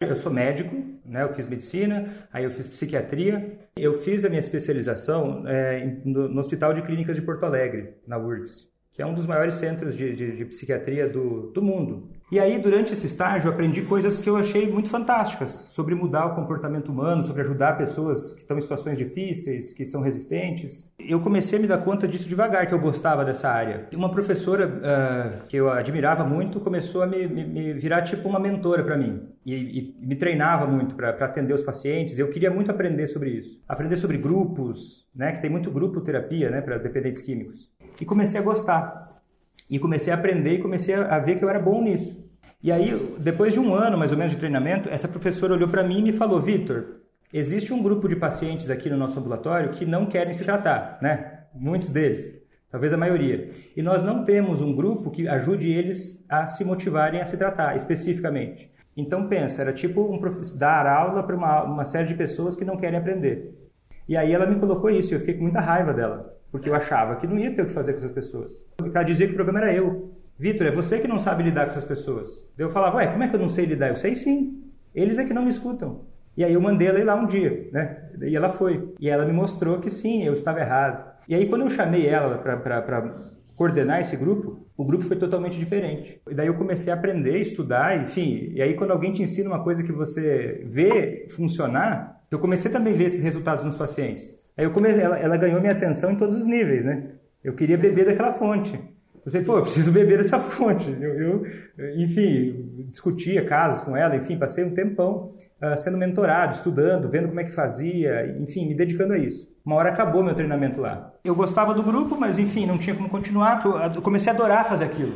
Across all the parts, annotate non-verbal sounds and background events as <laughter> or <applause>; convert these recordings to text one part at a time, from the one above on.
Eu sou médico, né? Eu fiz medicina, aí eu fiz psiquiatria. Eu fiz a minha especialização é, no, no, Hospital de Clínicas de Porto Alegre, na URGS, que é um dos maiores centros de, de, de psiquiatria do, do mundo. E aí, durante esse estágio, aprendi coisas que eu achei muito fantásticas sobre mudar o comportamento humano, sobre ajudar pessoas que estão em situações difíceis, que são resistentes. Eu comecei a me dar conta disso devagar, que eu gostava dessa área. Uma professora uh, que eu admirava muito começou a me, me, me virar tipo uma mentora para mim e, e, me treinava muito para atender os pacientes. Eu queria muito aprender sobre isso, aprender sobre grupos, né, que tem muito grupo terapia, né, para dependentes químicos. E comecei a gostar. E comecei a aprender e comecei a ver que eu era bom nisso. E aí, depois de um ano mais ou menos de treinamento, essa professora olhou para mim e me falou: Vitor, existe um grupo de pacientes aqui no nosso ambulatório que não querem se tratar, né? Muitos deles, talvez a maioria. E nós não temos um grupo que ajude eles a se motivarem a se tratar especificamente. Então pensa, era tipo um dar aula para uma, uma série de pessoas que não querem aprender. E aí ela me colocou isso, e eu fiquei com muita raiva dela. Porque eu achava que não ia ter o que fazer com essas pessoas. Ela dizia que o problema era eu. Vitor, é você que não sabe lidar com essas pessoas. Eu falava, ué, como é que eu não sei lidar? Eu sei sim. Eles é que não me escutam. E aí eu mandei ela ir lá um dia, né? E ela foi. E ela me mostrou que sim, eu estava errado. E aí quando eu chamei ela para coordenar esse grupo, o grupo foi totalmente diferente. E daí eu comecei a aprender, estudar, enfim. E aí quando alguém te ensina uma coisa que você vê funcionar, eu comecei também a ver esses resultados nos pacientes. Aí eu comecei, ela, ela ganhou minha atenção em todos os níveis, né? Eu queria beber daquela fonte. Eu sei, pô, eu preciso beber dessa <laughs> fonte. Eu, eu, enfim, discutia casos com ela, enfim, passei um tempão uh, sendo mentorado, estudando, vendo como é que fazia, enfim, me dedicando a isso. Uma hora acabou meu treinamento lá. Eu gostava do grupo, mas enfim, não tinha como continuar, eu comecei a adorar fazer aquilo.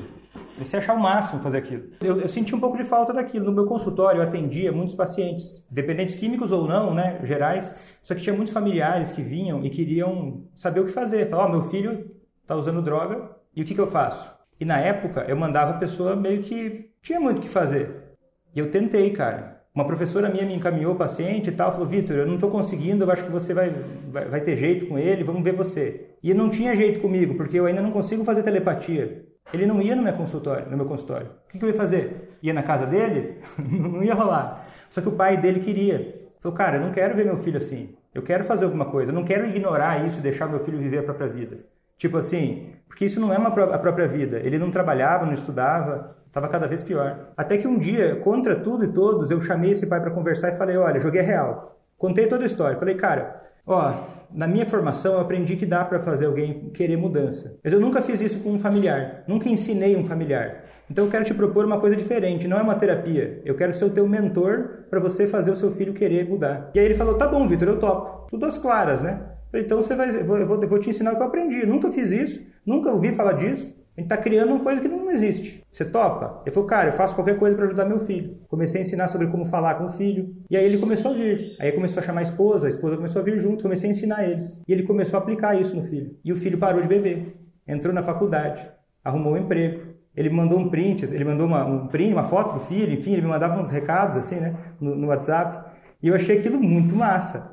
Comecei a achar o máximo fazer aquilo. Eu, eu, senti um pouco de falta daquilo. No meu consultório eu atendia muitos pacientes, dependentes químicos ou não, né, gerais, só que tinha muitos familiares que vinham e queriam saber o que fazer. Falavam, ó, oh, meu filho está usando droga e o que, que eu faço? E na época eu mandava a pessoa meio que tinha muito o que fazer. E eu tentei, cara. Uma professora minha me encaminhou o paciente e tal, falou: Vitor, eu não estou conseguindo, eu acho que você vai, vai, vai ter jeito com ele, vamos ver você. E não tinha jeito comigo, porque eu ainda não consigo fazer telepatia. Ele não ia no meu consultório, no meu consultório. O que, que eu ia fazer? Ia na casa dele? <laughs> não ia rolar. Só que o pai dele queria. Falou, cara, eu não quero ver meu filho assim. Eu quero fazer alguma coisa. Eu não quero ignorar isso e deixar meu filho viver a própria vida. Tipo assim, porque isso não é uma, a própria vida. Ele não trabalhava, não estudava, estava cada vez pior. Até que um dia, contra tudo e todos, eu chamei esse pai para conversar e falei: olha, joguei real. Contei toda a história. Falei, cara, ó, na minha formação eu aprendi que dá para fazer alguém querer mudança. Mas eu nunca fiz isso com um familiar, nunca ensinei um familiar. Então eu quero te propor uma coisa diferente, não é uma terapia. Eu quero ser o teu mentor para você fazer o seu filho querer mudar. E aí ele falou: "Tá bom, Vitor, eu topo". Tudo às claras, né? Então você vai, eu vou, eu vou te ensinar o que eu aprendi. Nunca fiz isso, nunca ouvi falar disso. A gente está criando uma coisa que não existe. Você topa? Ele falou, cara, eu faço qualquer coisa para ajudar meu filho. Comecei a ensinar sobre como falar com o filho. E aí ele começou a vir. Aí começou a chamar a esposa, a esposa começou a vir junto. Comecei a ensinar eles. E ele começou a aplicar isso no filho. E o filho parou de beber. Entrou na faculdade. Arrumou um emprego. Ele mandou um print, ele mandou uma, um print, uma foto do filho, enfim, ele me mandava uns recados assim, né, no, no WhatsApp. E eu achei aquilo muito massa.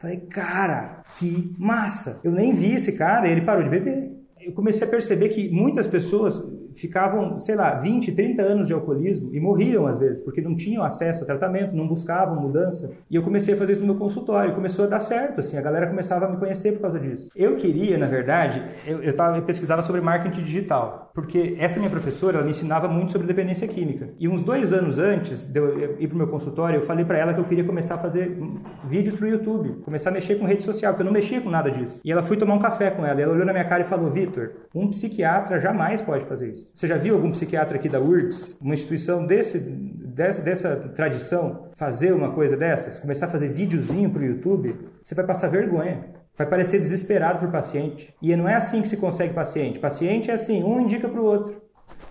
Falei, cara, que massa! Eu nem vi esse cara e ele parou de beber. Eu comecei a perceber que muitas pessoas ficavam, sei lá, 20, 30 anos de alcoolismo e morriam às vezes, porque não tinham acesso a tratamento, não buscavam mudança. E eu comecei a fazer isso no meu consultório, começou a dar certo, assim, a galera começava a me conhecer por causa disso. Eu queria, na verdade, eu, eu, tava, eu pesquisava sobre marketing digital, porque essa minha professora, ela me ensinava muito sobre dependência química. E uns dois anos antes de eu ir para o meu consultório, eu falei para ela que eu queria começar a fazer vídeos para o YouTube, começar a mexer com rede social, porque eu não mexia com nada disso. E ela foi tomar um café com ela, ela olhou na minha cara e falou, Vitor, um psiquiatra jamais pode fazer isso. Você já viu algum psiquiatra aqui da URGS, uma instituição desse, dessa, dessa tradição, fazer uma coisa dessas? Começar a fazer videozinho para o YouTube? Você vai passar vergonha. Vai parecer desesperado o paciente. E não é assim que se consegue paciente. Paciente é assim, um indica para o outro.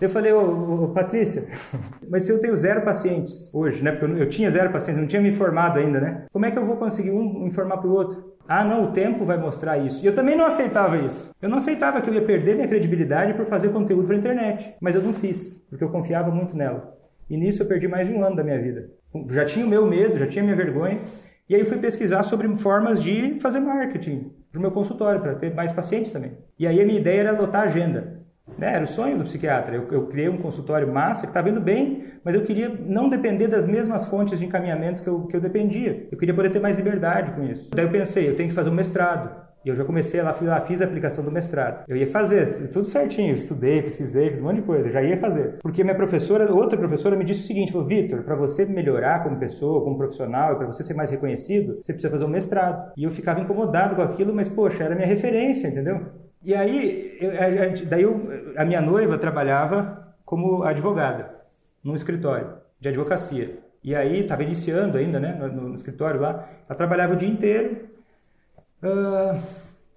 Eu falei, ô, ô, Patrícia, <laughs> mas se eu tenho zero pacientes hoje, né? Porque eu, eu tinha zero pacientes, não tinha me informado ainda, né? Como é que eu vou conseguir um informar para o outro? Ah, não, o tempo vai mostrar isso. E eu também não aceitava isso. Eu não aceitava que eu ia perder minha credibilidade por fazer conteúdo para internet. Mas eu não fiz, porque eu confiava muito nela. E nisso eu perdi mais de um ano da minha vida. Já tinha o meu medo, já tinha a minha vergonha. E aí fui pesquisar sobre formas de fazer marketing para o meu consultório, para ter mais pacientes também. E aí a minha ideia era lotar a agenda. Né? Era o sonho do psiquiatra. Eu, eu criei um consultório massa que estava indo bem, mas eu queria não depender das mesmas fontes de encaminhamento que eu, que eu dependia. Eu queria poder ter mais liberdade com isso. Daí eu pensei, eu tenho que fazer um mestrado. E eu já comecei lá, lá, fiz a aplicação do mestrado. Eu ia fazer, tudo certinho, estudei, pesquisei, fiz um monte de coisa, já ia fazer. Porque minha professora, outra professora me disse o seguinte, falou, Vitor, para você melhorar como pessoa, como profissional, e para você ser mais reconhecido, você precisa fazer um mestrado. E eu ficava incomodado com aquilo, mas poxa, era minha referência, entendeu? E aí, eu, a, daí eu, a minha noiva trabalhava como advogada, num escritório de advocacia. E aí, estava iniciando ainda, né, no, no, escritório lá. Ela trabalhava o dia inteiro uh,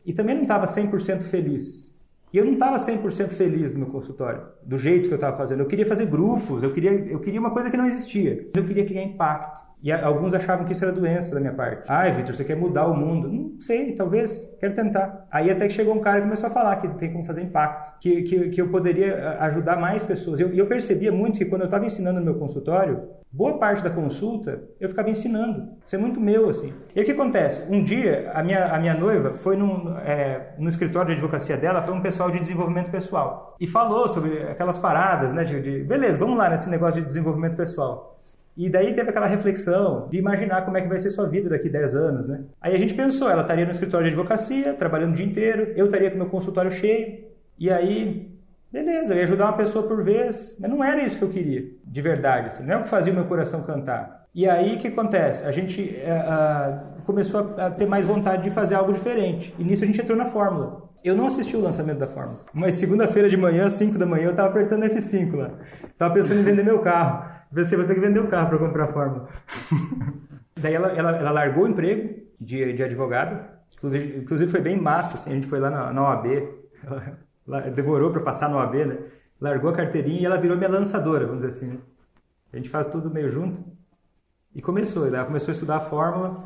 e também não estava 100% feliz. E eu não estava 100% feliz no meu consultório, do jeito que eu estava fazendo. Eu queria fazer grupos, eu queria, eu queria uma coisa que não existia. Eu queria criar impacto. E alguns achavam que isso era doença da minha parte. Ai, Vitor, você quer mudar o mundo? Não sei, talvez, quero tentar. Aí até que chegou um cara e começou a falar que tem como fazer impacto, que, que, que eu poderia ajudar mais pessoas. E eu, eu, percebia muito que quando eu estava ensinando no meu consultório, boa parte da consulta eu ficava ensinando. Isso é muito meu, assim. E o que acontece? Um dia, a minha, a minha noiva foi num, é, no escritório de advocacia dela, foi um pessoal de desenvolvimento pessoal. E falou sobre aquelas paradas, né? De, de beleza, vamos lá nesse negócio de desenvolvimento pessoal. E daí teve aquela reflexão de imaginar como é que vai ser sua vida daqui 10 anos, né? Aí a gente pensou, ela estaria no escritório de advocacia, trabalhando o dia inteiro, eu estaria com meu consultório cheio, e aí, beleza, eu ia ajudar uma pessoa por vez, mas não era isso que eu queria, de verdade, assim, não é o que fazia o meu coração cantar. E aí o que acontece? A gente uh, começou a, ter mais vontade de fazer algo diferente, e nisso a gente entrou na fórmula. Eu não assisti o lançamento da Fórmula. Mas segunda-feira de manhã, 5 da manhã, eu estava apertando F5 lá. Tava pensando em vender meu carro. Você vai ter que vender o carro para comprar a Fórmula. <laughs> Daí ela, ela, ela, largou o emprego de, de advogado. Inclusive, foi bem massa, assim, a gente foi lá na, na OAB. Demorou para passar na OAB, né? Largou a carteirinha e ela virou minha lançadora, vamos dizer assim. Né? A gente faz tudo meio junto. E começou, ela começou a estudar a Fórmula.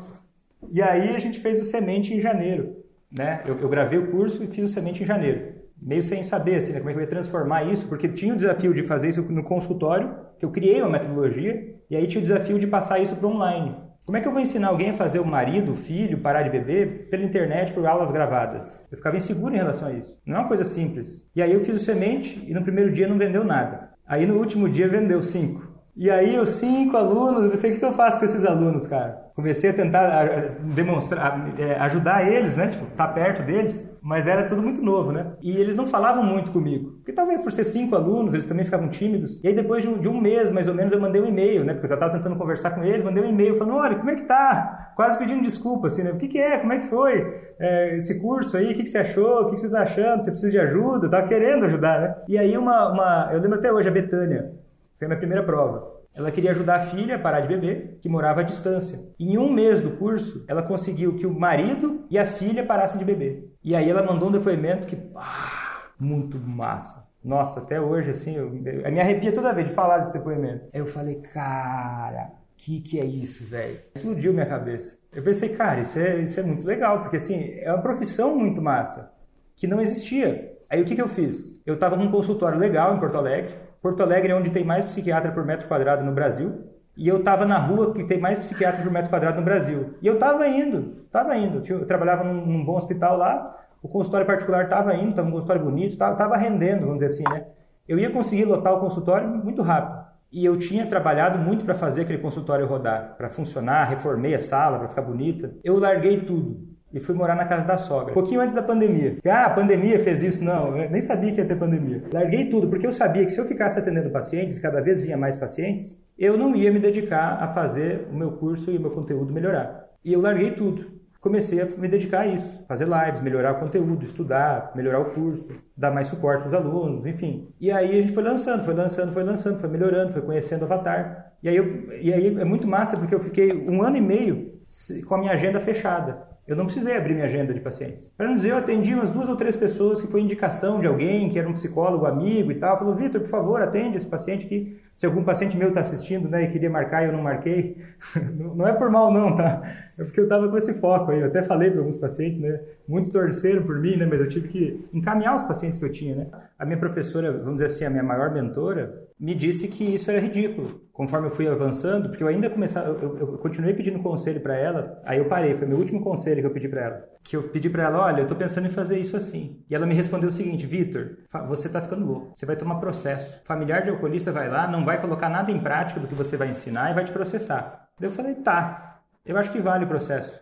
E aí a gente fez o Semente em janeiro. Né? Eu, eu gravei o curso e fiz o Semente em janeiro meio sem saber assim, né, como é que eu ia transformar isso, porque tinha o desafio de fazer isso no consultório, que eu criei uma metodologia, e aí tinha o desafio de passar isso para online. Como é que eu vou ensinar alguém a fazer o marido, o filho, parar de beber pela internet por aulas gravadas? Eu ficava inseguro em relação a isso. Não é uma coisa simples. E aí eu fiz o semente e no primeiro dia não vendeu nada. Aí no último dia vendeu cinco. E aí os cinco alunos, eu pensei, o que eu faço com esses alunos, cara? Comecei a tentar demonstrar, é, ajudar eles, né? Tipo, tá perto deles, mas era tudo muito novo, né? E eles não falavam muito comigo. Porque talvez por ser cinco alunos, eles também ficavam tímidos. E aí depois de um, de um mês, mais ou menos, eu mandei um e-mail, né? Porque eu estava tentando conversar com eles, mandei um e-mail falando, olha, como é que tá? Quase pedindo desculpa, assim, né? O que que é? Como é que foi é, esse curso aí? O que que você achou? O que que você está achando? Você precisa de ajuda? Eu tava querendo ajudar, né? E aí uma, uma... Eu lembro até hoje, a Betânia, foi a minha primeira prova. Ela queria ajudar a filha a parar de beber, que morava à distância. E em um mês do curso, ela conseguiu que o marido e a filha parassem de beber. E aí ela mandou um depoimento que, ah, muito massa. Nossa, até hoje, assim, eu, eu me arrepia toda vez de falar desse depoimento. Eu falei, cara, que que é isso, velho? Explodiu minha cabeça. Eu pensei, cara, isso é, isso é muito legal, porque assim, é uma profissão muito massa, que não existia. Aí o que, que eu fiz? Eu estava num consultório legal em Porto Alegre, Porto Alegre é onde tem mais psiquiatra por metro quadrado no Brasil. E eu estava na rua que tem mais psiquiatra por metro quadrado no Brasil. E eu estava indo, estava indo. Eu trabalhava num, bom hospital lá, o consultório particular estava indo, estava um consultório bonito, estava rendendo, vamos dizer assim, né? Eu ia conseguir lotar o consultório muito rápido. E eu tinha trabalhado muito para fazer aquele consultório rodar, para funcionar, reformei a sala para ficar bonita. Eu larguei tudo e fui morar na casa da sogra. Um pouquinho antes da pandemia. Ah, a pandemia fez isso? Não, eu nem sabia que ia ter pandemia. Larguei tudo, porque eu sabia que se eu ficasse atendendo pacientes, cada vez vinha mais pacientes, eu não ia me dedicar a fazer o meu curso e o meu conteúdo melhorar. E eu larguei tudo. Comecei a me dedicar a isso, fazer lives, melhorar o conteúdo, estudar, melhorar o curso, dar mais suporte aos alunos, enfim. E aí a gente foi lançando, foi lançando, foi lançando, foi melhorando, foi conhecendo o Avatar. E aí, eu, e aí é muito massa porque eu fiquei um ano e meio com a minha agenda fechada. Eu não precisei abrir minha agenda de pacientes. Para não dizer, eu atendi umas duas ou três pessoas que foi indicação de alguém, que era um psicólogo amigo e tal. Falou, Vitor, por favor, atende esse paciente aqui. Se algum paciente meu está assistindo né, e queria marcar e eu não marquei, <laughs> não é por mal não, tá? É porque eu estava com esse foco aí. Eu até falei para alguns pacientes, né? Muitos torceram por mim, né? Mas eu tive que encaminhar os pacientes que eu tinha, né? A minha professora, vamos dizer assim, a minha maior mentora, me disse que isso era ridículo. Conforme eu fui avançando, porque eu ainda começava, eu, eu continuei pedindo conselho para ela, aí eu parei, foi meu último conselho que eu pedi para ela. Que eu pedi para ela, olha, eu tô pensando em fazer isso assim. E ela me respondeu o seguinte, Vitor, você tá ficando louco. Você vai tomar processo. Familiar de alcoolista vai lá, não vai colocar nada em prática do que você vai ensinar e vai te processar. Eu falei, tá. Eu acho que vale o processo.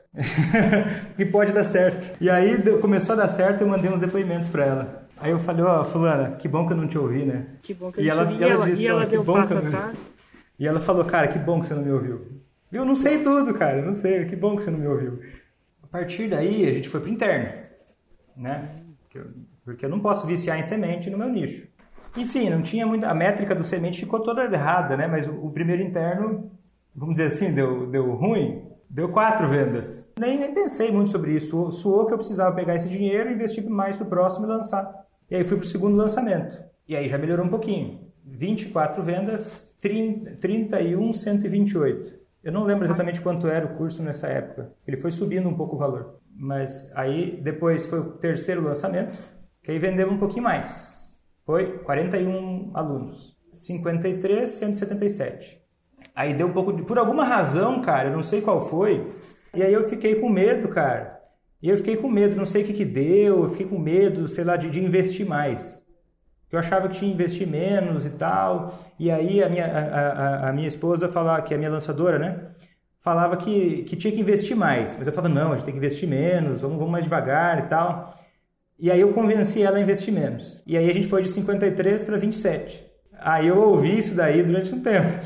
<laughs> e pode dar certo. E aí começou a dar certo, eu mandei uns depoimentos para ela. Aí eu falei, ó, oh, fulana, que bom que eu não te ouvi, né? Que bom que eu não te ouvi. E ela, disse, e ela deu passo atrás? E ela falou, cara, que bom que você não me ouviu. Eu não sei tudo, cara, não sei, que bom que você não me ouviu. A partir daí, a gente foi pro interno, né? Porque eu não posso viciar em semente no meu nicho. Enfim, não tinha muita. A métrica do semente ficou toda errada, né? Mas o, o primeiro interno, vamos dizer assim, deu, deu ruim. Deu quatro vendas. Nem, nem pensei muito sobre isso. Suou que eu precisava pegar esse dinheiro, investir mais pro próximo e lançar. E aí fui pro segundo lançamento. E aí já melhorou um pouquinho. 24 vendas, 30, 31, 128. Eu não lembro exatamente quanto era o curso nessa época. Ele foi subindo um pouco o valor. Mas aí depois foi o terceiro lançamento, que aí vendeu um pouquinho mais. Foi 41 alunos. 53, 177. Aí deu um pouco de. Por alguma razão, cara, eu não sei qual foi. E aí eu fiquei com medo, cara. E eu fiquei com medo, não sei o que que deu, eu fiquei com medo, sei lá, de, de investir mais. Eu achava que tinha que investir menos e tal. E aí a minha, a, a, a minha esposa falava, que é a minha lançadora, né? Falava que, que tinha que investir mais. Mas eu falava, não, a gente tem que investir menos, vamos, vamos mais devagar e tal. E aí eu convenci ela a investir menos. E aí a gente foi de 53 para 27. Aí eu ouvi isso daí durante um tempo. <laughs>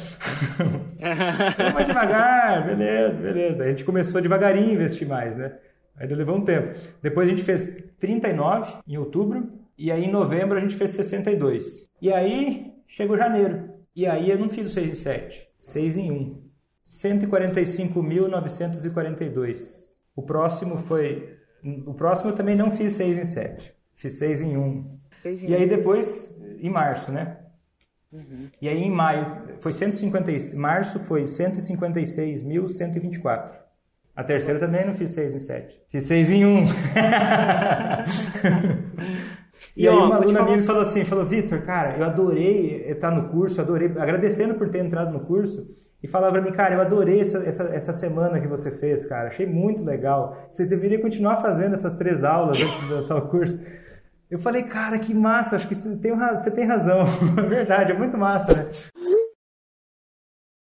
Vamos mais devagar, beleza, beleza. A gente começou devagarinho a investir mais, né? Aí levou um tempo. Depois a gente fez 39 em outubro. E aí em novembro a gente fez 62. E aí chegou janeiro. E aí eu não fiz o 6 em 7. 6 em 1. 145.942. O próximo foi o próximo eu também não fiz 6 em 7. Fiz 6 em 1. 6 em e 1. aí depois, em março, né? Uhum. E aí em maio, foi 150, março foi 156.124. A terceira também não fiz 6 em 7. Fiz 6 em 1. e, <laughs> e aí ó, uma aluna minha me falou assim, falou, Vitor, cara, eu adorei estar no curso, adorei, agradecendo por ter entrado no curso, e falava pra mim, cara, eu adorei essa, essa, essa semana que você fez, cara, achei muito legal. Você deveria continuar fazendo essas três aulas antes de lançar o curso. Eu falei, cara, que massa, acho que você tem, você tem razão. <laughs> É verdade, é muito massa, né?